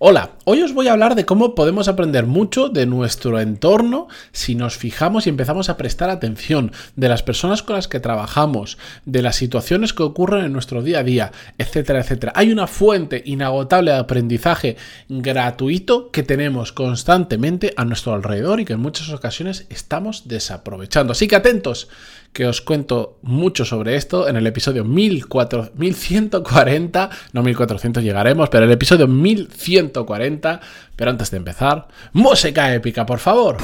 Hola, hoy os voy a hablar de cómo podemos aprender mucho de nuestro entorno si nos fijamos y empezamos a prestar atención de las personas con las que trabajamos, de las situaciones que ocurren en nuestro día a día, etcétera, etcétera. Hay una fuente inagotable de aprendizaje gratuito que tenemos constantemente a nuestro alrededor y que en muchas ocasiones estamos desaprovechando. Así que atentos, que os cuento mucho sobre esto en el episodio 1140, no 1400 llegaremos, pero el episodio 1140. Pero antes de empezar, música épica, por favor.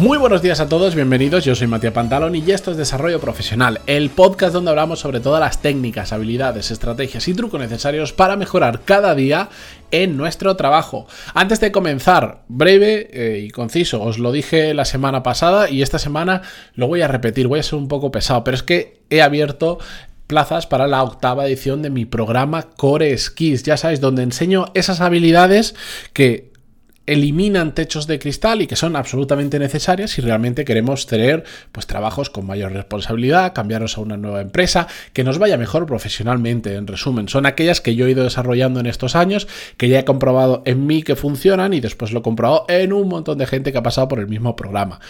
Muy buenos días a todos, bienvenidos. Yo soy Matías Pantalón y esto es Desarrollo Profesional, el podcast donde hablamos sobre todas las técnicas, habilidades, estrategias y trucos necesarios para mejorar cada día en nuestro trabajo. Antes de comenzar, breve eh, y conciso, os lo dije la semana pasada y esta semana lo voy a repetir, voy a ser un poco pesado, pero es que he abierto plazas para la octava edición de mi programa Core Skills, ya sabéis, donde enseño esas habilidades que eliminan techos de cristal y que son absolutamente necesarias si realmente queremos tener pues trabajos con mayor responsabilidad, cambiarnos a una nueva empresa, que nos vaya mejor profesionalmente, en resumen. Son aquellas que yo he ido desarrollando en estos años, que ya he comprobado en mí que funcionan y después lo he comprobado en un montón de gente que ha pasado por el mismo programa.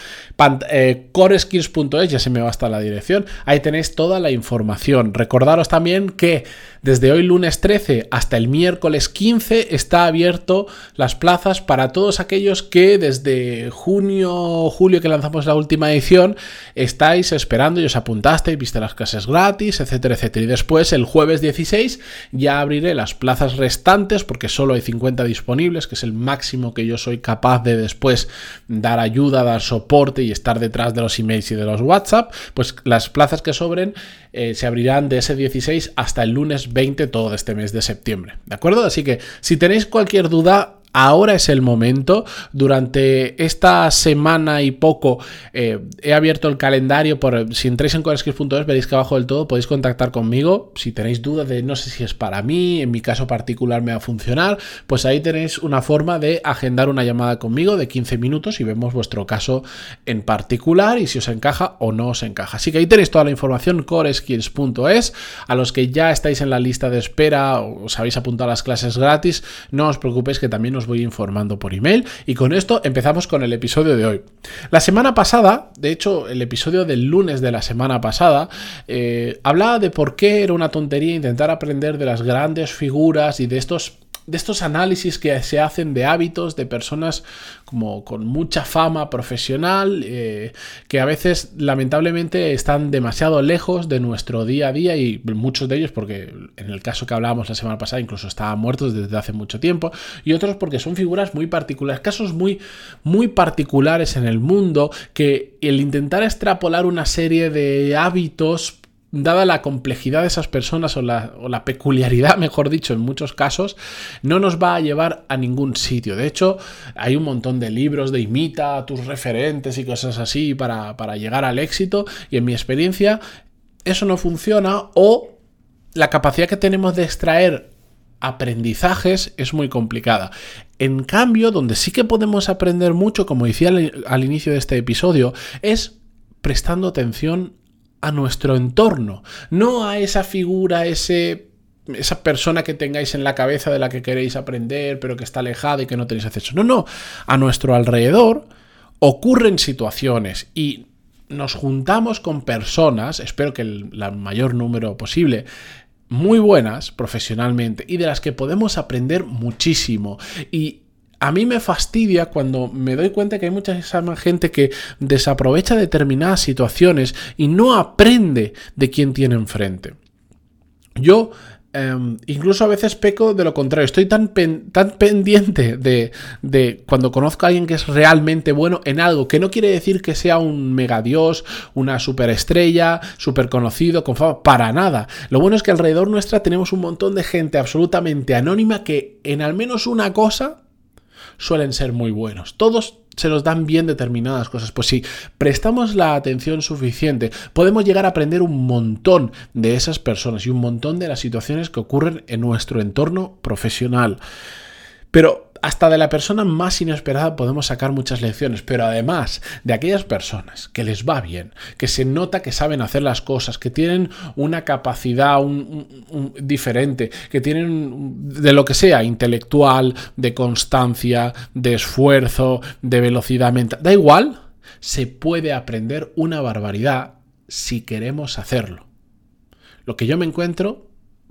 Eh, coreskills.es, ya se me va hasta la dirección, ahí tenéis toda la información. Recordaros también que desde hoy lunes 13 hasta el miércoles 15 está abierto las plazas para todos aquellos que desde junio julio que lanzamos la última edición estáis esperando y os apuntasteis, viste las clases gratis, etcétera, etcétera. Y después el jueves 16 ya abriré las plazas restantes porque solo hay 50 disponibles, que es el máximo que yo soy capaz de después dar ayuda, dar soporte y estar detrás de los emails y de los WhatsApp. Pues las plazas que sobren eh, se abrirán de ese 16 hasta el lunes 20 todo este mes de septiembre. ¿De acuerdo? Así que si tenéis cualquier duda, Ahora es el momento. Durante esta semana y poco eh, he abierto el calendario. Por, si entráis en coreskills.es veréis que abajo del todo podéis contactar conmigo. Si tenéis dudas de no sé si es para mí, en mi caso particular me va a funcionar, pues ahí tenéis una forma de agendar una llamada conmigo de 15 minutos y vemos vuestro caso en particular y si os encaja o no os encaja. Así que ahí tenéis toda la información coreskills.es. A los que ya estáis en la lista de espera o os habéis apuntado a las clases gratis, no os preocupéis que también os voy informando por email. Y con esto empezamos con el episodio de hoy. La semana pasada, de hecho, el episodio del lunes de la semana pasada, eh, hablaba de por qué era una tontería intentar aprender de las grandes figuras y de estos de estos análisis que se hacen de hábitos de personas como con mucha fama profesional, eh, que a veces lamentablemente están demasiado lejos de nuestro día a día y muchos de ellos porque en el caso que hablábamos la semana pasada incluso estaban muertos desde hace mucho tiempo y otros porque son figuras muy particulares, casos muy, muy particulares en el mundo que el intentar extrapolar una serie de hábitos dada la complejidad de esas personas o la, peculiaridad, mejor dicho, en muchos casos, no nos va a llevar a ningún sitio. De hecho, hay un montón de libros de imita a tus referentes y cosas así para, para llegar al éxito y en mi experiencia eso no funciona o la capacidad que tenemos de extraer aprendizajes es muy complicada. En cambio, donde sí que podemos aprender mucho, como decía al, inicio de este episodio, es prestando atención a nuestro entorno, no a esa figura, ese esa persona que tengáis en la cabeza de la que queréis aprender, pero que está alejada y que no tenéis acceso. No, no, a nuestro alrededor ocurren situaciones y nos juntamos con personas, espero que el mayor número posible, muy buenas profesionalmente y de las que podemos aprender muchísimo. Y a mí me fastidia cuando me doy cuenta que hay mucha gente que desaprovecha determinadas situaciones y no aprende de quién tiene enfrente. Yo em, incluso a veces peco de lo contrario. Estoy tan, tan pendiente de, de, cuando conozco a alguien que es realmente bueno en algo, que no quiere decir que sea un megadios, una superestrella, súper conocido, con fama, para nada. Lo bueno es que alrededor nuestra tenemos un montón de gente absolutamente anónima que en al menos una cosa suelen ser muy buenos. Todos se nos dan bien determinadas cosas. Pues si prestamos la atención suficiente, podemos llegar a aprender un montón de esas personas y un montón de las situaciones que ocurren en nuestro entorno profesional. Pero hasta de la persona más inesperada podemos sacar muchas lecciones, pero además de aquellas personas que les va bien, que se nota que saben hacer las cosas, que tienen una capacidad diferente, que tienen de lo que sea, intelectual, de constancia, de esfuerzo, de velocidad mental, da igual, se puede aprender una barbaridad si queremos hacerlo. Lo que yo me encuentro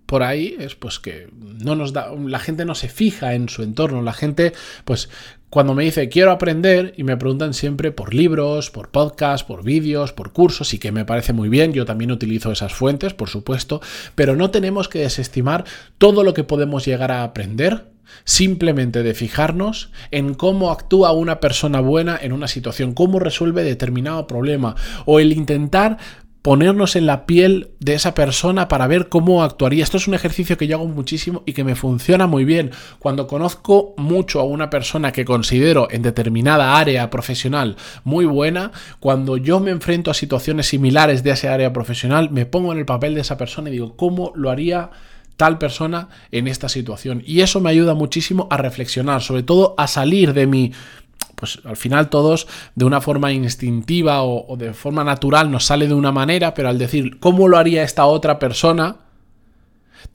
por ahí es pues que no nos da la gente no se fija en su entorno, la gente pues cuando me dice quiero aprender y me preguntan siempre por libros, por podcasts, por vídeos, por cursos y que me parece muy bien, yo también utilizo esas fuentes, por supuesto, pero no tenemos que desestimar todo lo que podemos llegar a aprender simplemente de fijarnos en cómo actúa una persona buena en una situación, cómo resuelve determinado problema o el intentar ponernos en la piel de esa persona para ver cómo actuaría. Esto es un ejercicio que yo hago muchísimo y que me funciona muy bien. Cuando conozco mucho a una persona que considero en determinada área profesional muy buena, cuando yo me enfrento a situaciones similares de esa área profesional, me pongo en el papel de esa persona y digo, ¿cómo lo haría? tal persona en esta situación. Y eso me ayuda muchísimo a reflexionar, sobre todo a salir de mi pues al final todos de una forma instintiva o, de forma natural nos sale de una manera, pero al decir cómo lo haría esta otra persona,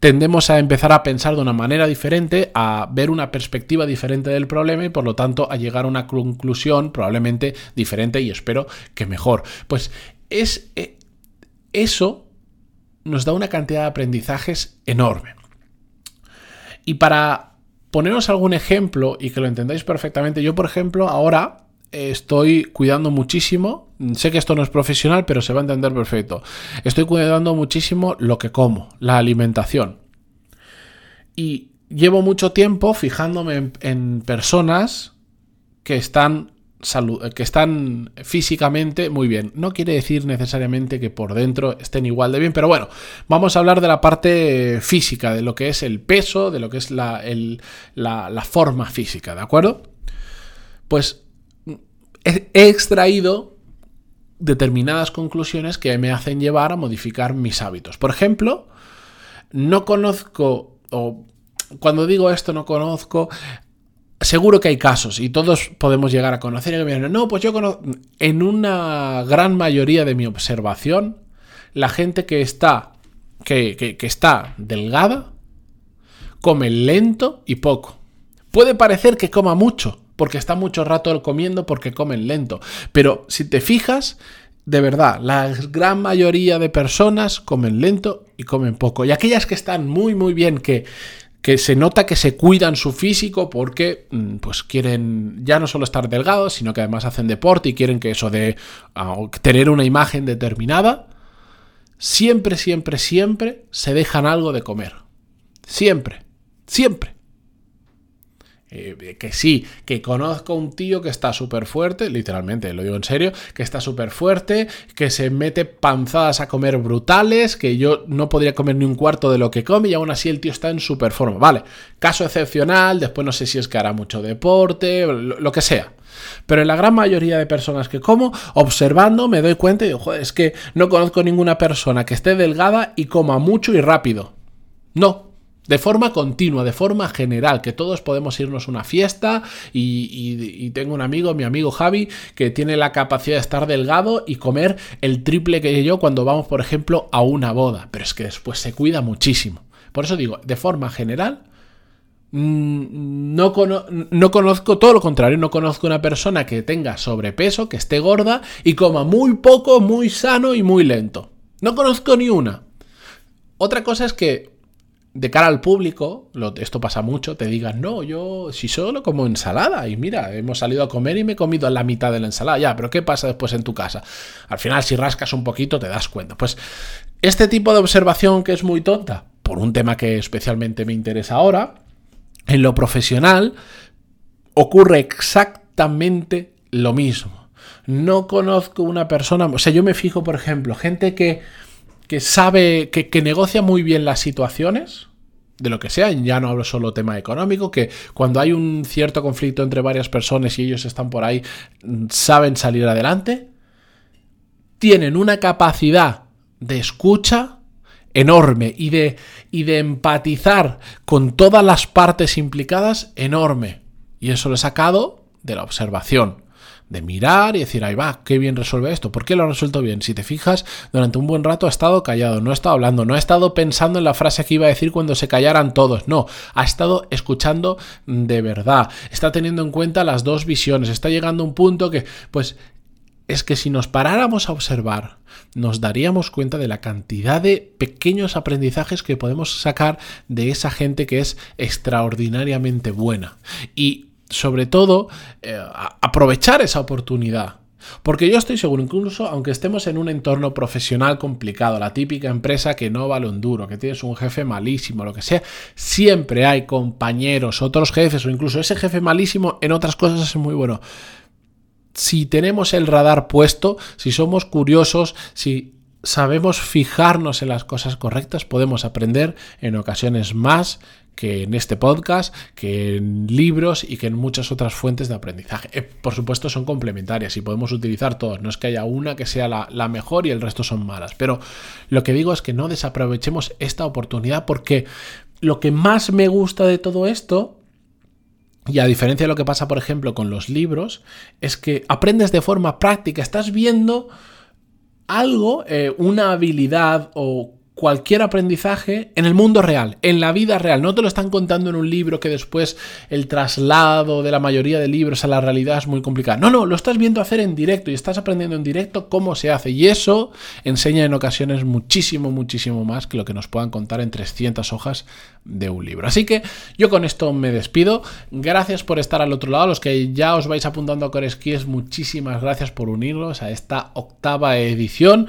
tendemos a empezar a pensar de una manera diferente, a ver una perspectiva diferente del problema y por lo tanto a llegar a una conclusión probablemente diferente y espero que mejor. Pues es eh, eso nos da una cantidad de aprendizajes enorme. Y para poneros algún ejemplo y que lo entendáis perfectamente, yo por ejemplo ahora estoy cuidando muchísimo, sé que esto no es profesional, pero se va a entender perfecto, estoy cuidando muchísimo lo que como, la alimentación. Y llevo mucho tiempo fijándome en, personas que están que están físicamente muy bien. No quiere decir necesariamente que por dentro estén igual de bien, pero bueno, vamos a hablar de la parte física, de lo que es el peso, de lo que es la, la forma física, ¿de acuerdo? Pues he extraído determinadas conclusiones que me hacen llevar a modificar mis hábitos. Por ejemplo, no conozco, o cuando digo esto no conozco seguro que hay casos y todos podemos llegar a conocer. Y no, pues yo conozco. En una gran mayoría de mi observación, la gente que está, que, que está delgada come lento y poco. Puede parecer que coma mucho, porque está mucho rato comiendo porque comen lento. Pero si te fijas, de verdad, la gran mayoría de personas comen lento y comen poco. Y aquellas que están muy, muy bien, que que se nota que se cuidan su físico porque mm, pues quieren ya no solo estar delgados, sino que además hacen deporte y quieren que eso de ah, tener una imagen determinada, siempre, siempre, siempre se dejan algo de comer. Siempre, siempre. Eh, que sí, que conozco un tío que está súper fuerte, literalmente, lo digo en serio, que está súper fuerte, que se mete panzadas a comer brutales, que yo no podría comer ni un cuarto de lo que come y aún así el tío está en súper forma. Vale, caso excepcional, después no sé si es que hará mucho deporte, lo, que sea. Pero en la gran mayoría de personas que como, observando, me doy cuenta y digo, joder, es que no conozco ninguna persona que esté delgada y coma mucho y rápido. No, de forma continua, de forma general, que todos podemos irnos a una fiesta y, tengo un amigo, mi amigo Javi, que tiene la capacidad de estar delgado y comer el triple que yo cuando vamos, por ejemplo, a una boda. Pero es que después se cuida muchísimo. Por eso digo, de forma general, mm, no, no, conozco todo lo contrario, no conozco una persona que tenga sobrepeso, que esté gorda y coma muy poco, muy sano y muy lento. No conozco ni una. Otra cosa es que de cara al público, esto pasa mucho, te digan, no, yo si solo como ensalada y mira, hemos salido a comer y me he comido la mitad de la ensalada, ya, pero ¿qué pasa después en tu casa? Al final, si rascas un poquito, te das cuenta. Pues este tipo de observación que es muy tonta, por un tema que especialmente me interesa ahora, en lo profesional ocurre exactamente lo mismo. No conozco una persona, o sea, yo me fijo, por ejemplo, gente que que sabe, que, negocia muy bien las situaciones, de lo que sea, ya no hablo solo tema económico, que cuando hay un cierto conflicto entre varias personas y ellos están por ahí, saben salir adelante, tienen una capacidad de escucha enorme y de, y de empatizar con todas las partes implicadas enorme. Y eso lo he sacado de la observación de mirar y decir, ahí va, qué bien resuelve esto. ¿Por qué lo ha resuelto bien? Si te fijas, durante un buen rato ha estado callado, no ha estado hablando, no ha estado pensando en la frase que iba a decir cuando se callaran todos, no, ha estado escuchando de verdad, está teniendo en cuenta las dos visiones, está llegando a un punto que, pues, es que si nos paráramos a observar, nos daríamos cuenta de la cantidad de pequeños aprendizajes que podemos sacar de esa gente que es extraordinariamente buena. Y sobre todo, eh, aprovechar esa oportunidad. Porque yo estoy seguro, incluso aunque estemos en un entorno profesional complicado, la típica empresa que no vale un duro, que tienes un jefe malísimo, lo que sea, siempre hay compañeros, otros jefes o incluso ese jefe malísimo en otras cosas es muy bueno. Si tenemos el radar puesto, si somos curiosos, si sabemos fijarnos en las cosas correctas, podemos aprender en ocasiones más que en este podcast, que en libros y que en muchas otras fuentes de aprendizaje. Eh, por supuesto son complementarias y podemos utilizar todas, no es que haya una que sea la, mejor y el resto son malas, pero lo que digo es que no desaprovechemos esta oportunidad porque lo que más me gusta de todo esto y a diferencia de lo que pasa, por ejemplo, con los libros, es que aprendes de forma práctica, estás viendo algo, eh, una habilidad o cualquier aprendizaje en el mundo real, en la vida real. No te lo están contando en un libro que después el traslado de la mayoría de libros a la realidad es muy complicado. No, no, lo estás viendo hacer en directo y estás aprendiendo en directo cómo se hace. Y eso enseña en ocasiones muchísimo, muchísimo más que lo que nos puedan contar en 300 hojas de un libro. Así que yo con esto me despido. Gracias por estar al otro lado. Los que ya os vais apuntando a Core Skills, muchísimas gracias por unirlos a esta octava edición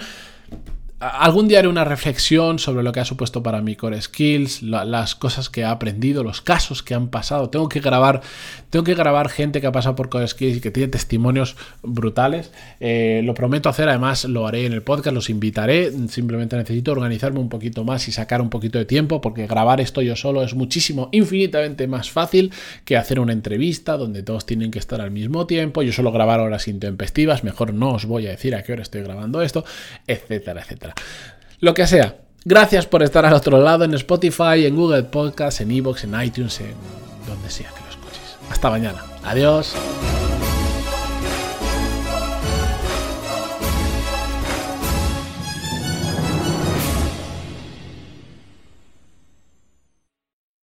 algún día haré una reflexión sobre lo que ha supuesto para mí Core Skills, las cosas que he aprendido, los casos que han pasado. Tengo que grabar, tengo que grabar gente que ha pasado por Core Skills y que tiene testimonios brutales. Eh, lo prometo hacer, además lo haré en el podcast, los invitaré. Simplemente necesito organizarme un poquito más y sacar un poquito de tiempo, porque grabar esto yo solo es muchísimo, infinitamente más fácil que hacer una entrevista donde todos tienen que estar al mismo tiempo. Yo solo grabar horas intempestivas, mejor no os voy a decir a qué hora estoy grabando esto, etcétera, Lo que sea. Gracias por estar al otro lado en Spotify, en Google Podcast, en Evox, en iTunes, en donde sea que lo escuches. Hasta mañana. Adiós.